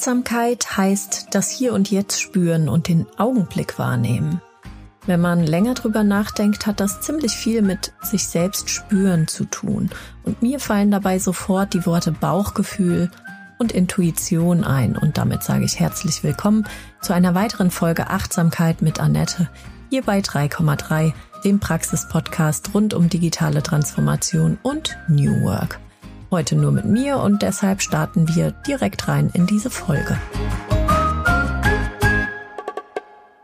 Achtsamkeit heißt das Hier und Jetzt spüren und den Augenblick wahrnehmen. Wenn man länger drüber nachdenkt, hat das ziemlich viel mit sich selbst spüren zu tun. Und mir fallen dabei sofort die Worte Bauchgefühl und Intuition ein. Und damit sage ich herzlich willkommen zu einer weiteren Folge Achtsamkeit mit Annette, hier bei 3,3, dem Praxis-Podcast rund um digitale Transformation und New Work. Heute nur mit mir und deshalb starten wir direkt rein in diese Folge.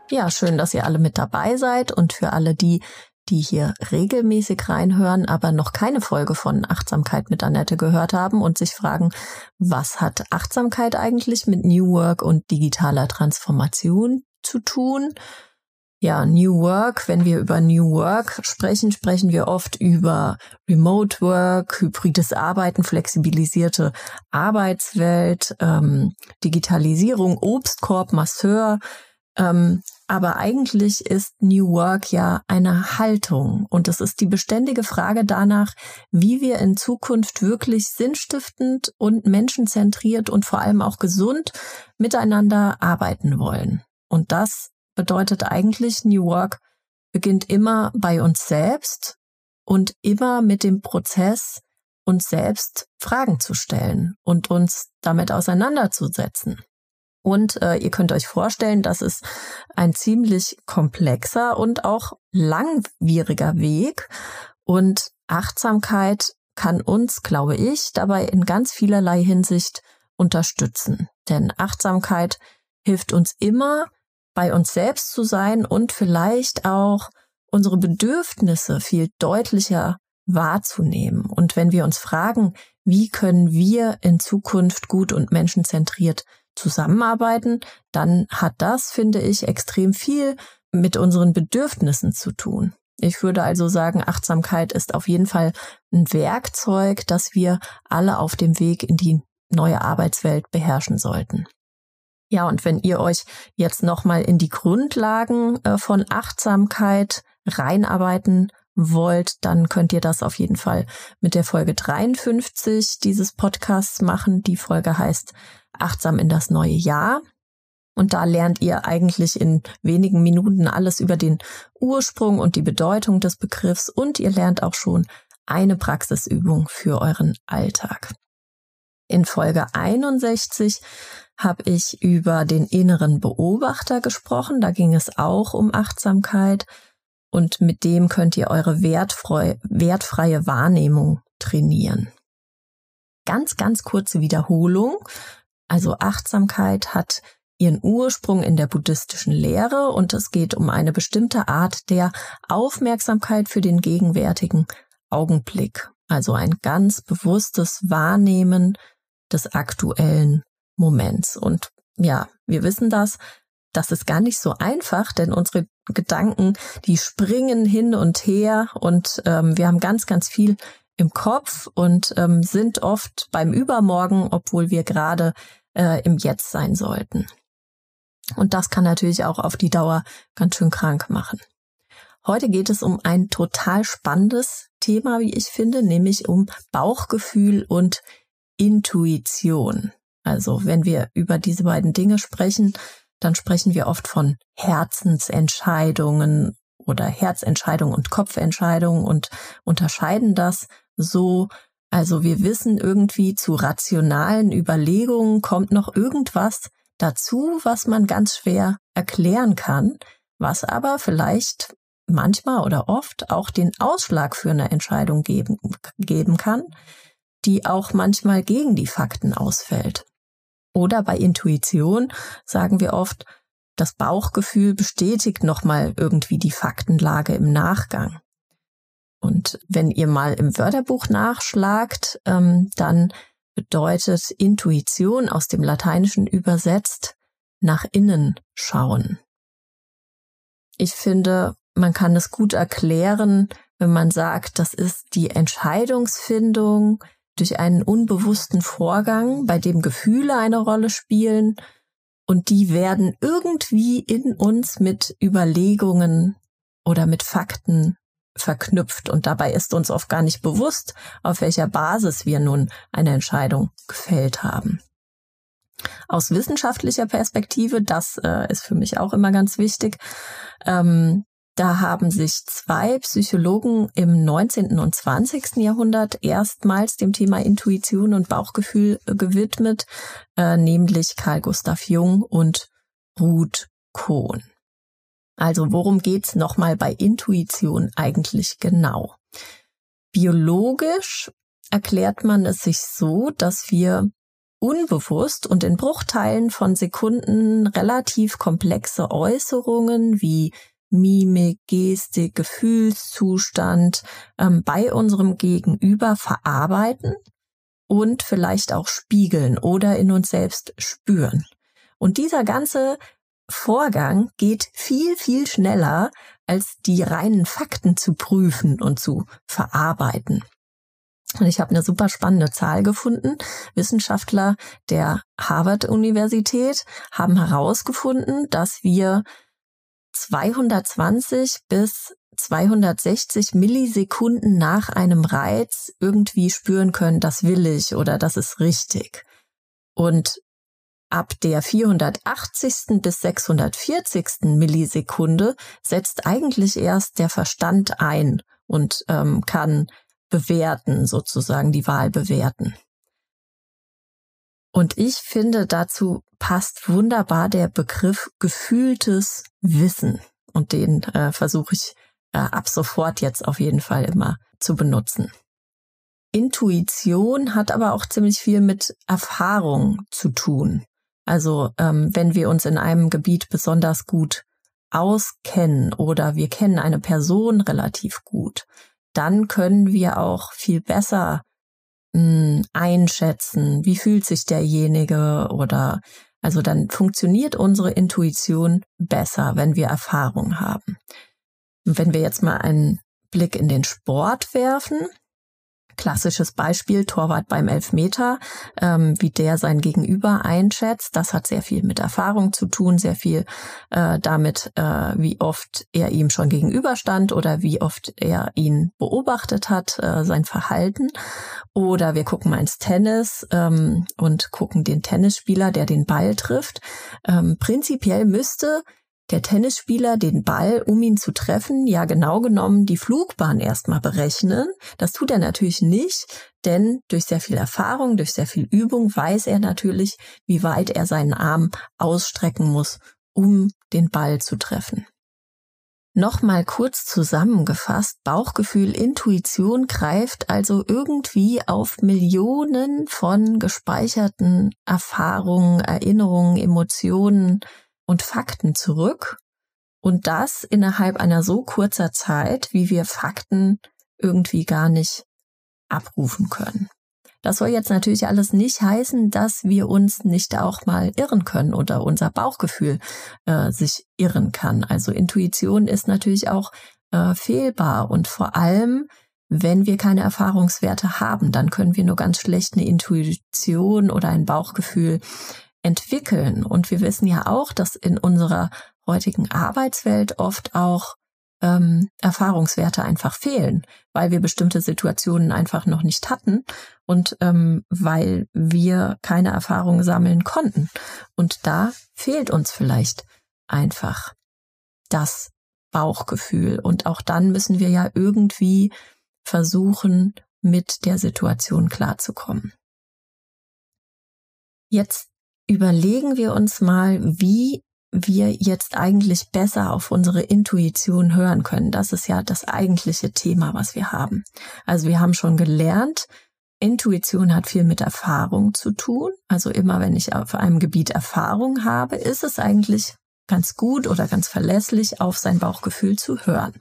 Ja, schön, dass ihr alle mit dabei seid und für alle die, die hier regelmäßig reinhören, aber noch keine Folge von Achtsamkeit mit Annette gehört haben und sich fragen, was hat Achtsamkeit eigentlich mit New Work und digitaler Transformation zu tun? Ja, New Work, wenn wir über New Work sprechen, sprechen wir oft über Remote Work, hybrides Arbeiten, flexibilisierte Arbeitswelt, ähm, Digitalisierung, Obstkorb, Masseur. Ähm, aber eigentlich ist New Work ja eine Haltung und es ist die beständige Frage danach, wie wir in Zukunft wirklich sinnstiftend und menschenzentriert und vor allem auch gesund miteinander arbeiten wollen. Und das bedeutet eigentlich, New Work beginnt immer bei uns selbst und immer mit dem Prozess, uns selbst Fragen zu stellen und uns damit auseinanderzusetzen. Und äh, ihr könnt euch vorstellen, das ist ein ziemlich komplexer und auch langwieriger Weg. Und Achtsamkeit kann uns, glaube ich, dabei in ganz vielerlei Hinsicht unterstützen. Denn Achtsamkeit hilft uns immer, bei uns selbst zu sein und vielleicht auch unsere Bedürfnisse viel deutlicher wahrzunehmen. Und wenn wir uns fragen, wie können wir in Zukunft gut und menschenzentriert zusammenarbeiten, dann hat das, finde ich, extrem viel mit unseren Bedürfnissen zu tun. Ich würde also sagen, Achtsamkeit ist auf jeden Fall ein Werkzeug, das wir alle auf dem Weg in die neue Arbeitswelt beherrschen sollten. Ja, und wenn ihr euch jetzt nochmal in die Grundlagen äh, von Achtsamkeit reinarbeiten wollt, dann könnt ihr das auf jeden Fall mit der Folge 53 dieses Podcasts machen. Die Folge heißt Achtsam in das neue Jahr. Und da lernt ihr eigentlich in wenigen Minuten alles über den Ursprung und die Bedeutung des Begriffs und ihr lernt auch schon eine Praxisübung für euren Alltag. In Folge 61 habe ich über den inneren Beobachter gesprochen. Da ging es auch um Achtsamkeit. Und mit dem könnt ihr eure wertfrei, wertfreie Wahrnehmung trainieren. Ganz, ganz kurze Wiederholung. Also Achtsamkeit hat ihren Ursprung in der buddhistischen Lehre und es geht um eine bestimmte Art der Aufmerksamkeit für den gegenwärtigen Augenblick. Also ein ganz bewusstes Wahrnehmen des aktuellen Moments. Und ja, wir wissen das. Das ist gar nicht so einfach, denn unsere Gedanken, die springen hin und her und ähm, wir haben ganz, ganz viel im Kopf und ähm, sind oft beim Übermorgen, obwohl wir gerade äh, im Jetzt sein sollten. Und das kann natürlich auch auf die Dauer ganz schön krank machen. Heute geht es um ein total spannendes Thema, wie ich finde, nämlich um Bauchgefühl und Intuition. Also wenn wir über diese beiden Dinge sprechen, dann sprechen wir oft von Herzensentscheidungen oder Herzentscheidungen und Kopfentscheidungen und unterscheiden das so. Also wir wissen irgendwie zu rationalen Überlegungen kommt noch irgendwas dazu, was man ganz schwer erklären kann, was aber vielleicht manchmal oder oft auch den Ausschlag für eine Entscheidung geben, geben kann, die auch manchmal gegen die Fakten ausfällt. Oder bei Intuition sagen wir oft, das Bauchgefühl bestätigt nochmal irgendwie die Faktenlage im Nachgang. Und wenn ihr mal im Wörterbuch nachschlagt, ähm, dann bedeutet Intuition aus dem Lateinischen übersetzt nach innen schauen. Ich finde, man kann es gut erklären, wenn man sagt, das ist die Entscheidungsfindung, durch einen unbewussten Vorgang, bei dem Gefühle eine Rolle spielen und die werden irgendwie in uns mit Überlegungen oder mit Fakten verknüpft und dabei ist uns oft gar nicht bewusst, auf welcher Basis wir nun eine Entscheidung gefällt haben. Aus wissenschaftlicher Perspektive, das äh, ist für mich auch immer ganz wichtig, ähm, da haben sich zwei Psychologen im 19. und 20. Jahrhundert erstmals dem Thema Intuition und Bauchgefühl äh, gewidmet, äh, nämlich Carl Gustav Jung und Ruth Kohn. Also worum geht's nochmal bei Intuition eigentlich genau? Biologisch erklärt man es sich so, dass wir unbewusst und in Bruchteilen von Sekunden relativ komplexe Äußerungen wie Mimik, Gestik, Gefühlszustand ähm, bei unserem Gegenüber verarbeiten und vielleicht auch spiegeln oder in uns selbst spüren. Und dieser ganze Vorgang geht viel, viel schneller, als die reinen Fakten zu prüfen und zu verarbeiten. Und ich habe eine super spannende Zahl gefunden. Wissenschaftler der Harvard-Universität haben herausgefunden, dass wir 220 bis 260 Millisekunden nach einem Reiz irgendwie spüren können, das will ich oder das ist richtig. Und ab der 480. bis 640. Millisekunde setzt eigentlich erst der Verstand ein und ähm, kann bewerten, sozusagen die Wahl bewerten. Und ich finde, dazu passt wunderbar der Begriff gefühltes Wissen. Und den äh, versuche ich äh, ab sofort jetzt auf jeden Fall immer zu benutzen. Intuition hat aber auch ziemlich viel mit Erfahrung zu tun. Also ähm, wenn wir uns in einem Gebiet besonders gut auskennen oder wir kennen eine Person relativ gut, dann können wir auch viel besser mh, einschätzen, wie fühlt sich derjenige oder also dann funktioniert unsere Intuition besser, wenn wir Erfahrung haben. Wenn wir jetzt mal einen Blick in den Sport werfen, Klassisches Beispiel, Torwart beim Elfmeter, ähm, wie der sein Gegenüber einschätzt. Das hat sehr viel mit Erfahrung zu tun, sehr viel äh, damit, äh, wie oft er ihm schon gegenüberstand oder wie oft er ihn beobachtet hat, äh, sein Verhalten. Oder wir gucken mal ins Tennis ähm, und gucken den Tennisspieler, der den Ball trifft. Ähm, prinzipiell müsste der Tennisspieler den Ball, um ihn zu treffen, ja genau genommen die Flugbahn erstmal berechnen. Das tut er natürlich nicht, denn durch sehr viel Erfahrung, durch sehr viel Übung weiß er natürlich, wie weit er seinen Arm ausstrecken muss, um den Ball zu treffen. Nochmal kurz zusammengefasst, Bauchgefühl, Intuition greift also irgendwie auf Millionen von gespeicherten Erfahrungen, Erinnerungen, Emotionen, und Fakten zurück und das innerhalb einer so kurzer Zeit, wie wir Fakten irgendwie gar nicht abrufen können. Das soll jetzt natürlich alles nicht heißen, dass wir uns nicht auch mal irren können oder unser Bauchgefühl äh, sich irren kann. Also Intuition ist natürlich auch äh, fehlbar und vor allem, wenn wir keine Erfahrungswerte haben, dann können wir nur ganz schlecht eine Intuition oder ein Bauchgefühl entwickeln. Und wir wissen ja auch, dass in unserer heutigen Arbeitswelt oft auch ähm, Erfahrungswerte einfach fehlen, weil wir bestimmte Situationen einfach noch nicht hatten und ähm, weil wir keine Erfahrung sammeln konnten. Und da fehlt uns vielleicht einfach das Bauchgefühl. Und auch dann müssen wir ja irgendwie versuchen, mit der Situation klarzukommen. Jetzt überlegen wir uns mal, wie wir jetzt eigentlich besser auf unsere Intuition hören können. Das ist ja das eigentliche Thema, was wir haben. Also wir haben schon gelernt, Intuition hat viel mit Erfahrung zu tun. Also immer wenn ich auf einem Gebiet Erfahrung habe, ist es eigentlich ganz gut oder ganz verlässlich, auf sein Bauchgefühl zu hören.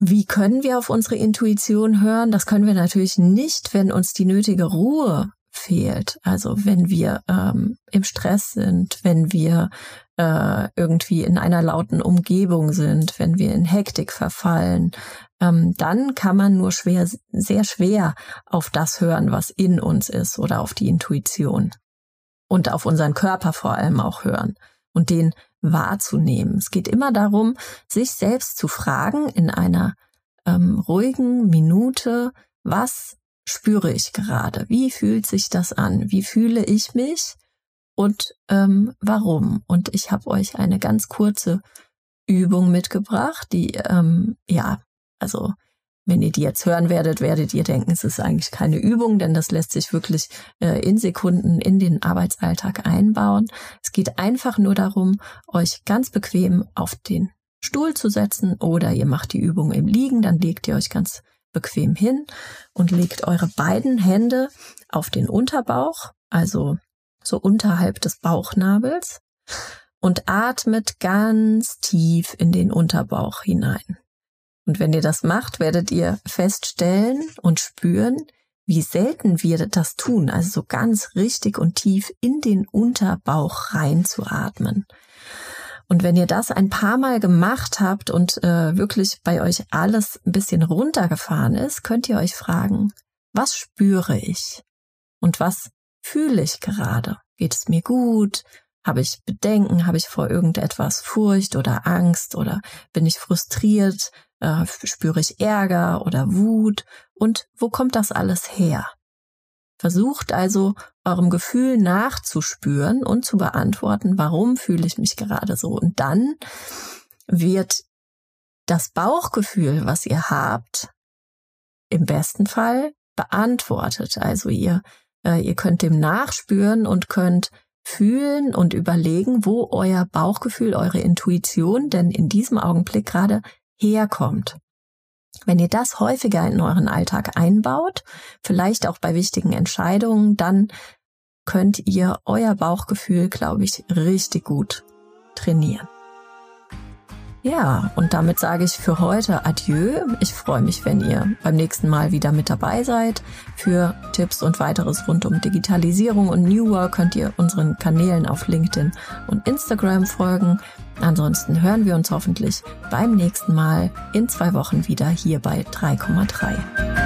Wie können wir auf unsere Intuition hören? Das können wir natürlich nicht, wenn uns die nötige Ruhe fehlt. Also wenn wir ähm, im Stress sind, wenn wir äh, irgendwie in einer lauten Umgebung sind, wenn wir in Hektik verfallen, ähm, dann kann man nur schwer, sehr schwer auf das hören, was in uns ist oder auf die Intuition und auf unseren Körper vor allem auch hören und den wahrzunehmen. Es geht immer darum, sich selbst zu fragen in einer ähm, ruhigen Minute, was spüre ich gerade? Wie fühlt sich das an? Wie fühle ich mich? und ähm, warum. Und ich habe euch eine ganz kurze Übung mitgebracht, die ähm, ja, also wenn ihr die jetzt hören werdet, werdet ihr denken, es ist eigentlich keine Übung, denn das lässt sich wirklich äh, in Sekunden in den Arbeitsalltag einbauen. Es geht einfach nur darum, euch ganz bequem auf den Stuhl zu setzen oder ihr macht die Übung im Liegen, dann legt ihr euch ganz bequem hin und legt eure beiden Hände auf den Unterbauch, also so unterhalb des Bauchnabels und atmet ganz tief in den Unterbauch hinein. Und wenn ihr das macht, werdet ihr feststellen und spüren, wie selten wir das tun, also so ganz richtig und tief in den Unterbauch reinzuatmen. Und wenn ihr das ein paar Mal gemacht habt und äh, wirklich bei euch alles ein bisschen runtergefahren ist, könnt ihr euch fragen, was spüre ich? Und was fühle ich gerade? Geht es mir gut? Habe ich Bedenken? Habe ich vor irgendetwas Furcht oder Angst? Oder bin ich frustriert? Äh, spüre ich Ärger oder Wut? Und wo kommt das alles her? Versucht also eurem Gefühl nachzuspüren und zu beantworten, warum fühle ich mich gerade so. Und dann wird das Bauchgefühl, was ihr habt, im besten Fall beantwortet. Also ihr, äh, ihr könnt dem nachspüren und könnt fühlen und überlegen, wo euer Bauchgefühl, eure Intuition denn in diesem Augenblick gerade herkommt. Wenn ihr das häufiger in euren Alltag einbaut, vielleicht auch bei wichtigen Entscheidungen, dann könnt ihr euer Bauchgefühl, glaube ich, richtig gut trainieren. Ja, und damit sage ich für heute Adieu. Ich freue mich, wenn ihr beim nächsten Mal wieder mit dabei seid. Für Tipps und weiteres rund um Digitalisierung und New Work könnt ihr unseren Kanälen auf LinkedIn und Instagram folgen. Ansonsten hören wir uns hoffentlich beim nächsten Mal in zwei Wochen wieder hier bei 3,3.